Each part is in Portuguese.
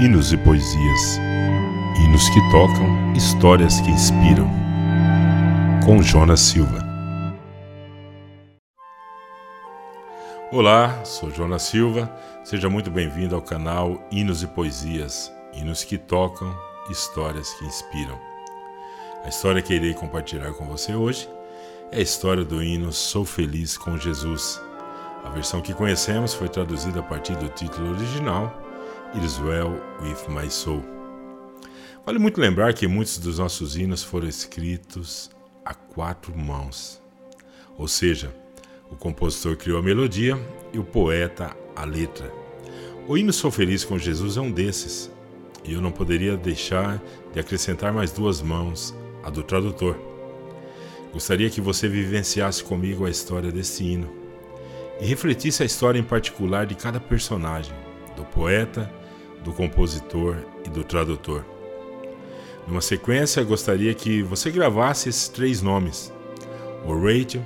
hinos e poesias. Hinos que tocam, histórias que inspiram. Com Jonas Silva. Olá, sou Jonas Silva. Seja muito bem-vindo ao canal Hinos e Poesias. Hinos que tocam, histórias que inspiram. A história que irei compartilhar com você hoje é a história do hino Sou Feliz com Jesus. A versão que conhecemos foi traduzida a partir do título original is Well with My Soul. Vale muito lembrar que muitos dos nossos hinos foram escritos a quatro mãos, ou seja, o compositor criou a melodia e o poeta a letra. O hino Sou Feliz com Jesus é um desses, e eu não poderia deixar de acrescentar mais duas mãos, a do tradutor. Gostaria que você vivenciasse comigo a história desse hino e refletisse a história em particular de cada personagem, do poeta do compositor e do tradutor. Numa sequência, gostaria que você gravasse esses três nomes: Horatio,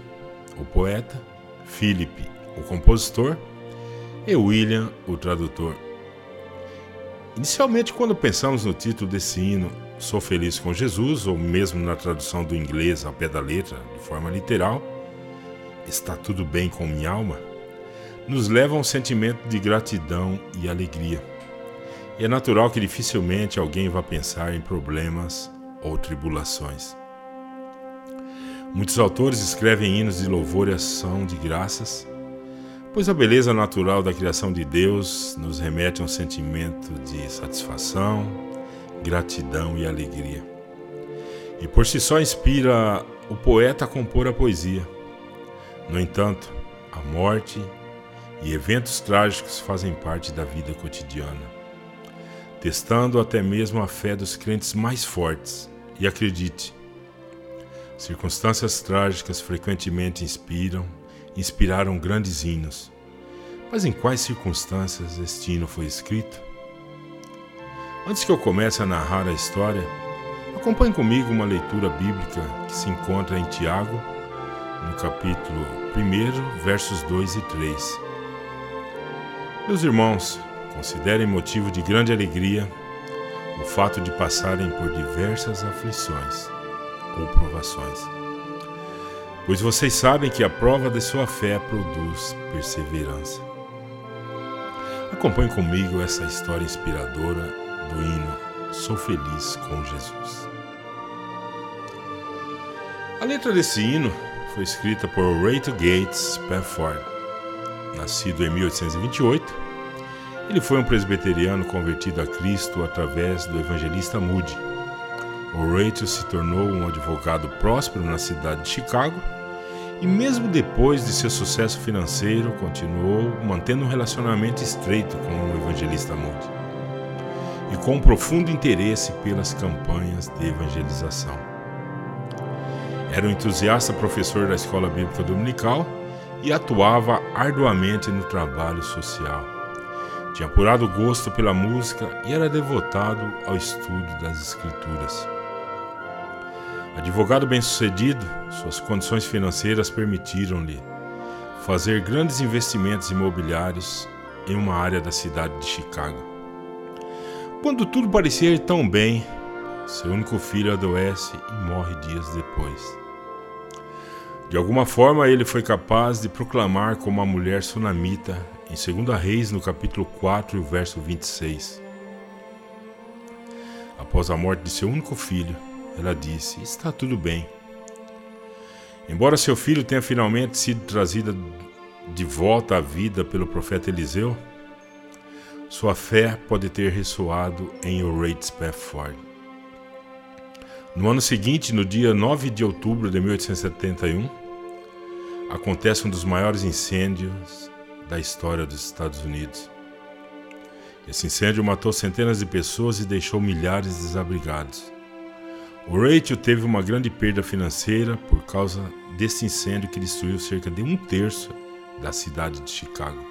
o poeta, Philip, o compositor, e William, o tradutor. Inicialmente, quando pensamos no título desse hino, Sou Feliz com Jesus, ou mesmo na tradução do inglês ao pé da letra, de forma literal, Está tudo bem com minha alma, nos leva a um sentimento de gratidão e alegria. E é natural que dificilmente alguém vá pensar em problemas ou tribulações. Muitos autores escrevem hinos de louvor e ação de graças, pois a beleza natural da criação de Deus nos remete a um sentimento de satisfação, gratidão e alegria. E por si só inspira o poeta a compor a poesia. No entanto, a morte e eventos trágicos fazem parte da vida cotidiana testando até mesmo a fé dos crentes mais fortes. E acredite, circunstâncias trágicas frequentemente inspiram, inspiraram grandes hinos. Mas em quais circunstâncias este hino foi escrito? Antes que eu comece a narrar a história, acompanhe comigo uma leitura bíblica que se encontra em Tiago, no capítulo 1, versos 2 e 3. Meus irmãos, Considerem motivo de grande alegria o fato de passarem por diversas aflições ou provações. Pois vocês sabem que a prova de sua fé produz perseverança. Acompanhe comigo essa história inspiradora do hino Sou Feliz com Jesus. A letra desse hino foi escrita por Rachel Gates Spafford, nascido em 1828 ele foi um presbiteriano convertido a Cristo através do evangelista Moody. Horatio se tornou um advogado próspero na cidade de Chicago e, mesmo depois de seu sucesso financeiro, continuou mantendo um relacionamento estreito com o evangelista Moody e com um profundo interesse pelas campanhas de evangelização. Era um entusiasta professor da escola bíblica dominical e atuava arduamente no trabalho social. Tinha apurado gosto pela música e era devotado ao estudo das Escrituras. Advogado bem-sucedido, suas condições financeiras permitiram-lhe fazer grandes investimentos imobiliários em uma área da cidade de Chicago. Quando tudo parecia ir tão bem, seu único filho adoece e morre dias depois. De alguma forma, ele foi capaz de proclamar como uma mulher sunamita em 2 Reis, no capítulo 4, verso 26. Após a morte de seu único filho, ela disse: Está tudo bem. Embora seu filho tenha finalmente sido trazido de volta à vida pelo profeta Eliseu, sua fé pode ter ressoado em Horatio Spafford. No ano seguinte, no dia 9 de outubro de 1871, acontece um dos maiores incêndios da história dos Estados Unidos. Esse incêndio matou centenas de pessoas e deixou milhares desabrigados. O Rachel teve uma grande perda financeira por causa desse incêndio que destruiu cerca de um terço da cidade de Chicago.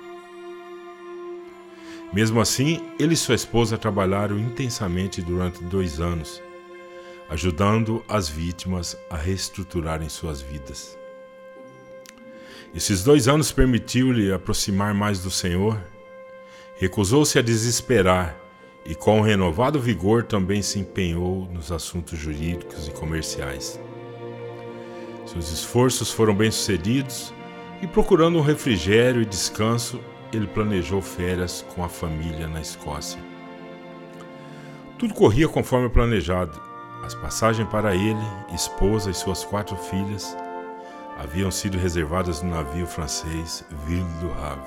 Mesmo assim, ele e sua esposa trabalharam intensamente durante dois anos, ajudando as vítimas a reestruturarem suas vidas. Esses dois anos permitiu-lhe aproximar mais do Senhor. Recusou-se a desesperar e com renovado vigor também se empenhou nos assuntos jurídicos e comerciais. Seus esforços foram bem-sucedidos e, procurando um refrigério e descanso, ele planejou férias com a família na Escócia. Tudo corria conforme planejado. As passagens para ele, esposa e suas quatro filhas haviam sido reservadas no navio francês Ville du Havre,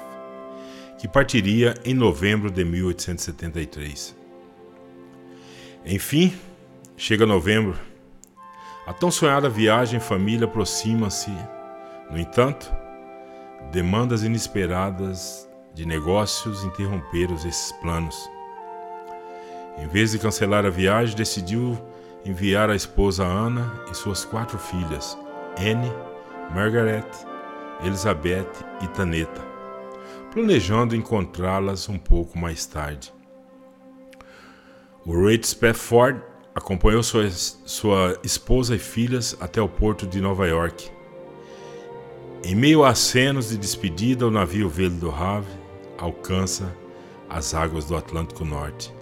que partiria em novembro de 1873. Enfim, chega novembro. A tão sonhada viagem em família aproxima-se. No entanto, demandas inesperadas de negócios interromperam esses planos. Em vez de cancelar a viagem, decidiu enviar a esposa Ana e suas quatro filhas, Anne, Margaret, Elizabeth e Taneta, planejando encontrá-las um pouco mais tarde. O Reid Spafford acompanhou sua, sua esposa e filhas até o porto de Nova York. Em meio a acenos de despedida, o navio Velo do Havre alcança as águas do Atlântico Norte.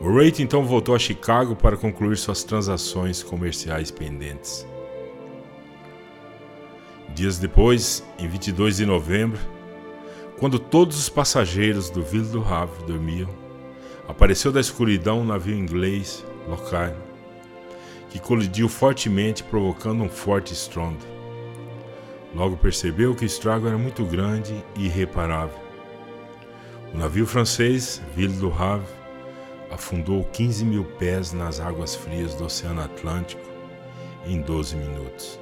O Rate então voltou a Chicago para concluir suas transações comerciais pendentes. Dias depois, em 22 de novembro, quando todos os passageiros do Ville do Havre dormiam, apareceu da escuridão um navio inglês, Lockheed, que colidiu fortemente, provocando um forte estrondo. Logo percebeu que o estrago era muito grande e irreparável. O navio francês, Ville do Havre, afundou 15 mil pés nas águas frias do Oceano Atlântico em 12 minutos.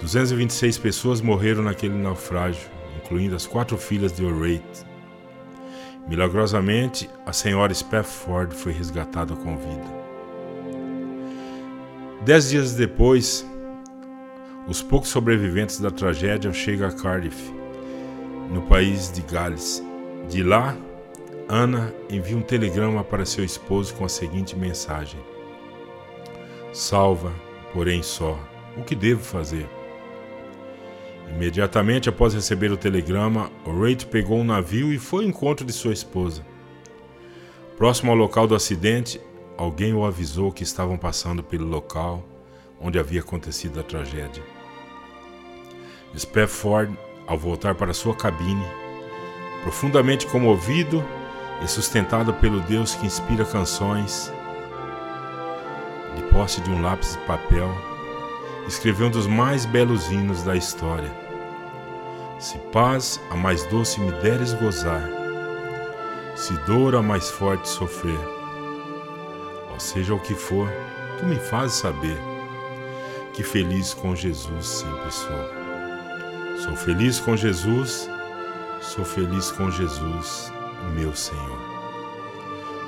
226 pessoas morreram naquele naufrágio, incluindo as quatro filhas de O'Reilly. Milagrosamente, a senhora Spafford foi resgatada com vida. Dez dias depois, os poucos sobreviventes da tragédia chegam a Cardiff, no país de Gales. De lá, Ana envia um telegrama para seu esposo com a seguinte mensagem: Salva, porém só, o que devo fazer? Imediatamente após receber o telegrama, Rate pegou um navio e foi ao encontro de sua esposa. Próximo ao local do acidente, alguém o avisou que estavam passando pelo local onde havia acontecido a tragédia. Spafford, ao voltar para sua cabine, profundamente comovido, e sustentado pelo Deus que inspira canções, de posse de um lápis de papel, escreveu um dos mais belos hinos da história. Se paz a mais doce me deres gozar, se dor a mais forte sofrer, ou seja o que for, tu me fazes saber que feliz com Jesus sempre sou. Sou feliz com Jesus, sou feliz com Jesus meu Senhor.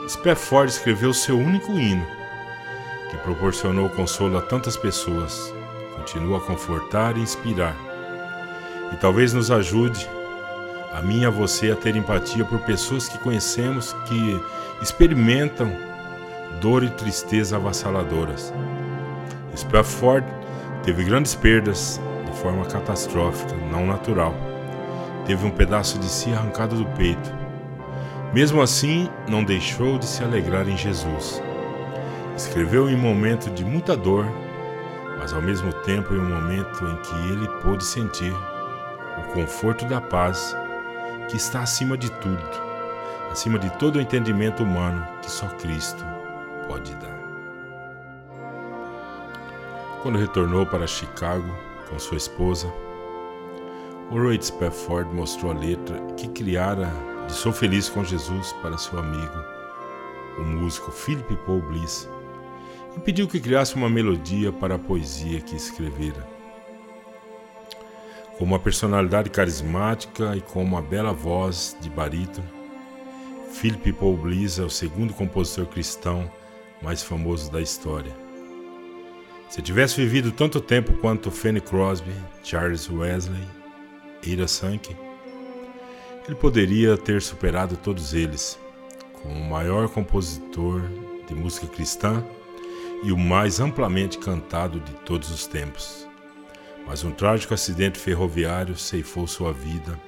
Spafford escreveu seu único hino, que proporcionou consolo a tantas pessoas, continua a confortar e inspirar, e talvez nos ajude, a mim e a você, a ter empatia por pessoas que conhecemos que experimentam dor e tristeza avassaladoras. Spafford teve grandes perdas de forma catastrófica, não natural. Teve um pedaço de si arrancado do peito mesmo assim, não deixou de se alegrar em Jesus. Escreveu em um momento de muita dor, mas ao mesmo tempo em um momento em que ele pôde sentir o conforto da paz que está acima de tudo, acima de todo o entendimento humano que só Cristo pode dar. Quando retornou para Chicago com sua esposa, Roy Spafford mostrou a letra que criara de Sou Feliz com Jesus para seu amigo, o músico Philip Paul Bliss, e pediu que criasse uma melodia para a poesia que escrevera. Com uma personalidade carismática e com uma bela voz de barítono, Philip Paul Bliss é o segundo compositor cristão mais famoso da história. Se tivesse vivido tanto tempo quanto Fanny Crosby, Charles Wesley, Ira Sankey, ele poderia ter superado todos eles, como o maior compositor de música cristã e o mais amplamente cantado de todos os tempos. Mas um trágico acidente ferroviário ceifou sua vida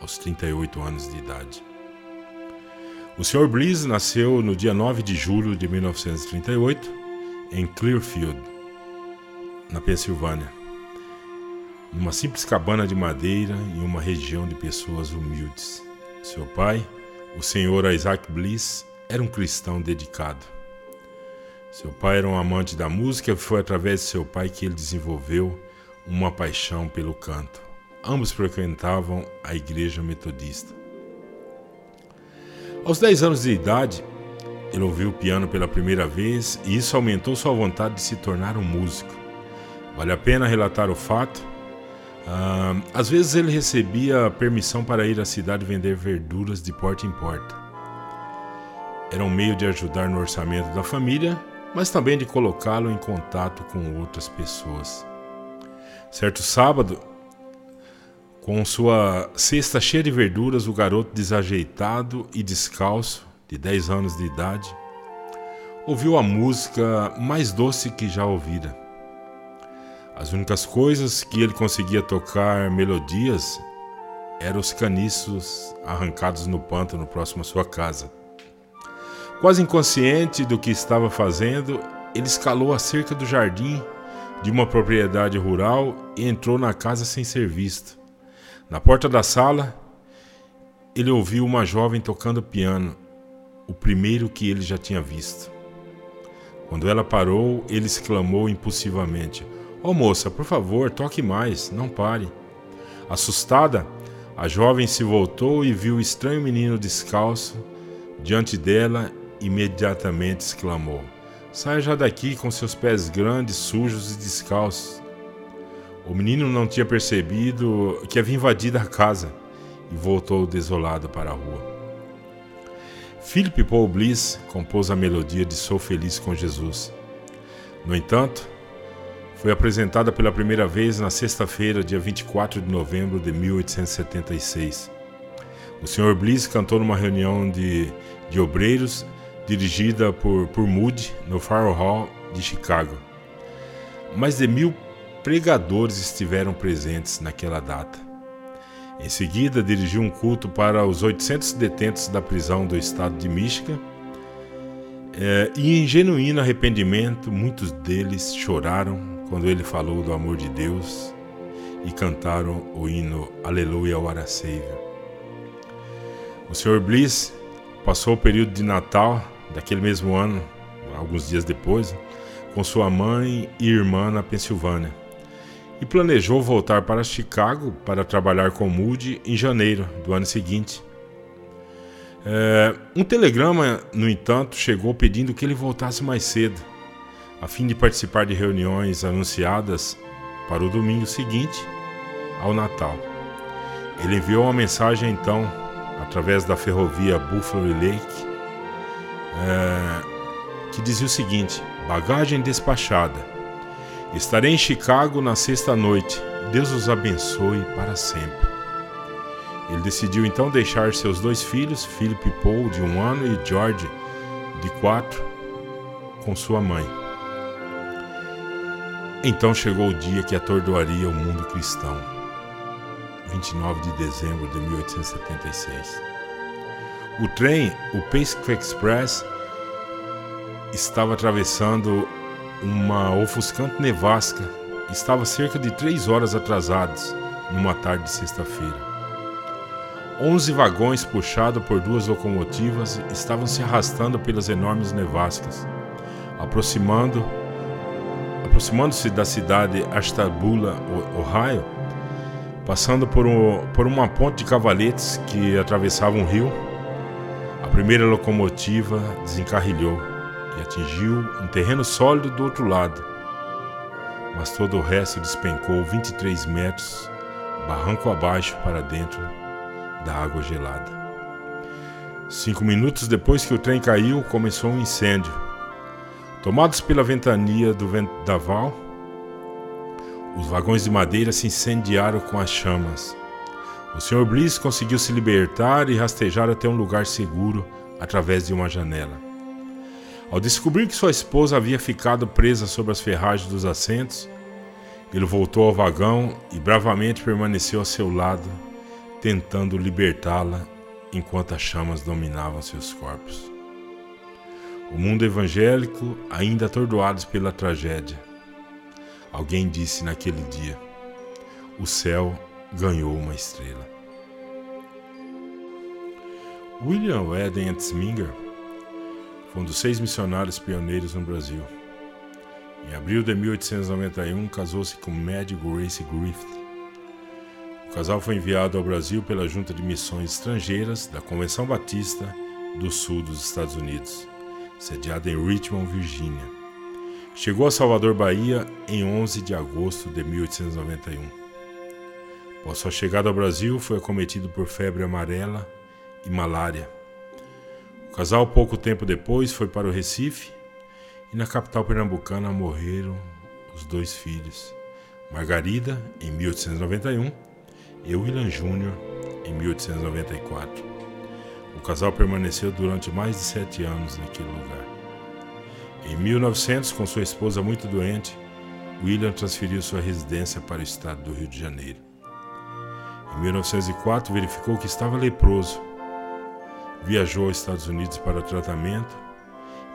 aos 38 anos de idade. O Sr. Bliss nasceu no dia 9 de julho de 1938 em Clearfield, na Pensilvânia, numa simples cabana de madeira em uma região de pessoas humildes. Seu pai, o Sr. Isaac Bliss, era um cristão dedicado. Seu pai era um amante da música e foi através de seu pai que ele desenvolveu uma paixão pelo canto. Ambos frequentavam a igreja metodista. Aos 10 anos de idade, ele ouviu o piano pela primeira vez e isso aumentou sua vontade de se tornar um músico. Vale a pena relatar o fato? Uh, às vezes ele recebia permissão para ir à cidade vender verduras de porta em porta. Era um meio de ajudar no orçamento da família, mas também de colocá-lo em contato com outras pessoas. Certo sábado, com sua cesta cheia de verduras, o garoto desajeitado e descalço, de 10 anos de idade, ouviu a música mais doce que já ouvira. As únicas coisas que ele conseguia tocar melodias eram os caniços arrancados no pântano próximo à sua casa. Quase inconsciente do que estava fazendo, ele escalou a cerca do jardim de uma propriedade rural e entrou na casa sem ser visto. Na porta da sala, ele ouviu uma jovem tocando piano, o primeiro que ele já tinha visto. Quando ela parou, ele exclamou impulsivamente: "Ó oh, moça, por favor, toque mais, não pare." Assustada, a jovem se voltou e viu o estranho menino descalço diante dela, imediatamente exclamou: Saia já daqui com seus pés grandes, sujos e descalços. O menino não tinha percebido que havia invadido a casa e voltou desolado para a rua. Philip Paul Bliss compôs a melodia de Sou Feliz com Jesus. No entanto, foi apresentada pela primeira vez na sexta-feira, dia 24 de novembro de 1876. O Sr. Bliss cantou numa reunião de, de obreiros dirigida por, por Moody no Fire Hall de Chicago. Mais de mil pregadores estiveram presentes naquela data. Em seguida, dirigiu um culto para os 800 detentos da prisão do estado de Michigan. É, e em genuíno arrependimento, muitos deles choraram quando ele falou do amor de Deus e cantaram o hino Aleluia, Our Savior. O Sr. Bliss passou o período de Natal daquele mesmo ano, alguns dias depois, com sua mãe e irmã na Pensilvânia. E planejou voltar para Chicago para trabalhar com Moody em janeiro do ano seguinte. É, um telegrama, no entanto, chegou pedindo que ele voltasse mais cedo, a fim de participar de reuniões anunciadas para o domingo seguinte ao Natal. Ele enviou uma mensagem então, através da ferrovia Buffalo Lake, é, que dizia o seguinte: bagagem despachada. Estarei em Chicago na sexta noite. Deus os abençoe para sempre. Ele decidiu então deixar seus dois filhos, Philip Paul, de um ano, e George, de quatro, com sua mãe. Então chegou o dia que atordoaria o mundo cristão. 29 de dezembro de 1876. O trem, o Pacific Express, estava atravessando uma ofuscante nevasca. Estava cerca de três horas atrasados numa tarde de sexta-feira. Onze vagões puxados por duas locomotivas estavam se arrastando pelas enormes nevascas, aproximando aproximando-se da cidade Ashtabula, Ohio, passando por, um, por uma ponte de cavaletes que atravessava um rio primeira locomotiva desencarrilhou e atingiu um terreno sólido do outro lado, mas todo o resto despencou 23 metros, barranco abaixo para dentro da água gelada. Cinco minutos depois que o trem caiu, começou um incêndio. Tomados pela ventania do vendaval, os vagões de madeira se incendiaram com as chamas. O Sr. Bliss conseguiu se libertar e rastejar até um lugar seguro através de uma janela. Ao descobrir que sua esposa havia ficado presa sob as ferragens dos assentos, ele voltou ao vagão e bravamente permaneceu a seu lado, tentando libertá-la enquanto as chamas dominavam seus corpos. O mundo evangélico, ainda atordoados pela tragédia. Alguém disse naquele dia: o céu ganhou uma estrela. William Eden Etzminger foi um dos seis missionários pioneiros no Brasil. Em abril de 1891, casou-se com Mad Grace Griffith. O casal foi enviado ao Brasil pela Junta de Missões Estrangeiras da Convenção Batista do Sul dos Estados Unidos, sediada em Richmond, Virgínia. Chegou a Salvador, Bahia, em 11 de agosto de 1891. Após sua chegada ao Brasil, foi acometido por febre amarela e malária. O casal, pouco tempo depois, foi para o Recife e na capital pernambucana morreram os dois filhos, Margarida, em 1891, e William Júnior, em 1894. O casal permaneceu durante mais de sete anos naquele lugar. Em 1900, com sua esposa muito doente, William transferiu sua residência para o estado do Rio de Janeiro. Em 1904, verificou que estava leproso. Viajou aos Estados Unidos para tratamento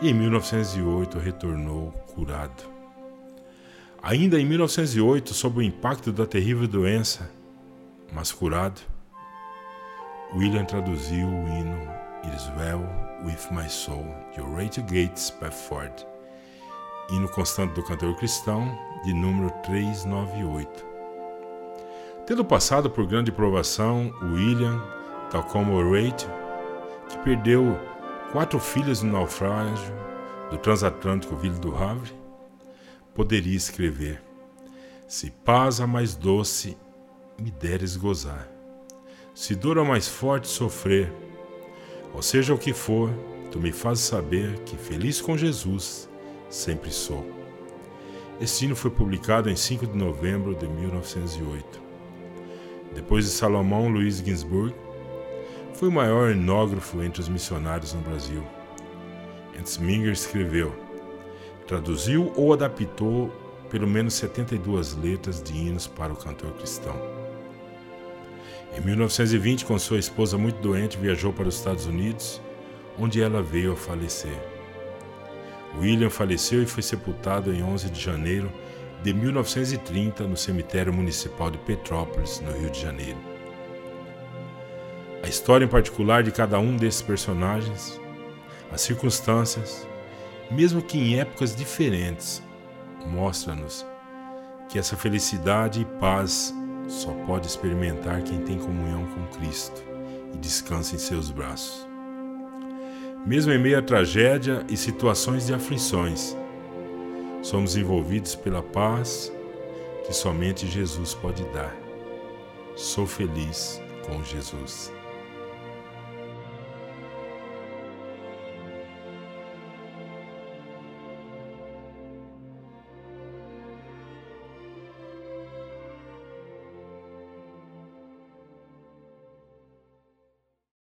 e em 1908 retornou curado. Ainda em 1908, sob o impacto da terrível doença, mas curado, William traduziu o hino It is Well with My Soul, de Horatio Gates Spafford, hino constante do cantor cristão, de número 398. Tendo passado por grande provação, William, tal como Horatio, que perdeu quatro filhos no naufrágio do transatlântico Ville do Havre, poderia escrever: Se paz a mais doce me deres gozar, se dor a mais forte sofrer, ou seja o que for, tu me fazes saber que feliz com Jesus sempre sou. Este hino foi publicado em 5 de novembro de 1908. Depois de Salomão Luiz Ginsburg, foi o maior enógrafo entre os missionários no Brasil. Ensminger escreveu, traduziu ou adaptou pelo menos 72 letras de hinos para o cantor cristão. Em 1920, com sua esposa muito doente, viajou para os Estados Unidos, onde ela veio a falecer. William faleceu e foi sepultado em 11 de janeiro de 1930 no cemitério municipal de Petrópolis, no Rio de Janeiro. A história em particular de cada um desses personagens, as circunstâncias, mesmo que em épocas diferentes, mostra-nos que essa felicidade e paz só pode experimentar quem tem comunhão com Cristo e descansa em seus braços. Mesmo em meio à tragédia e situações de aflições, somos envolvidos pela paz que somente Jesus pode dar. Sou feliz com Jesus.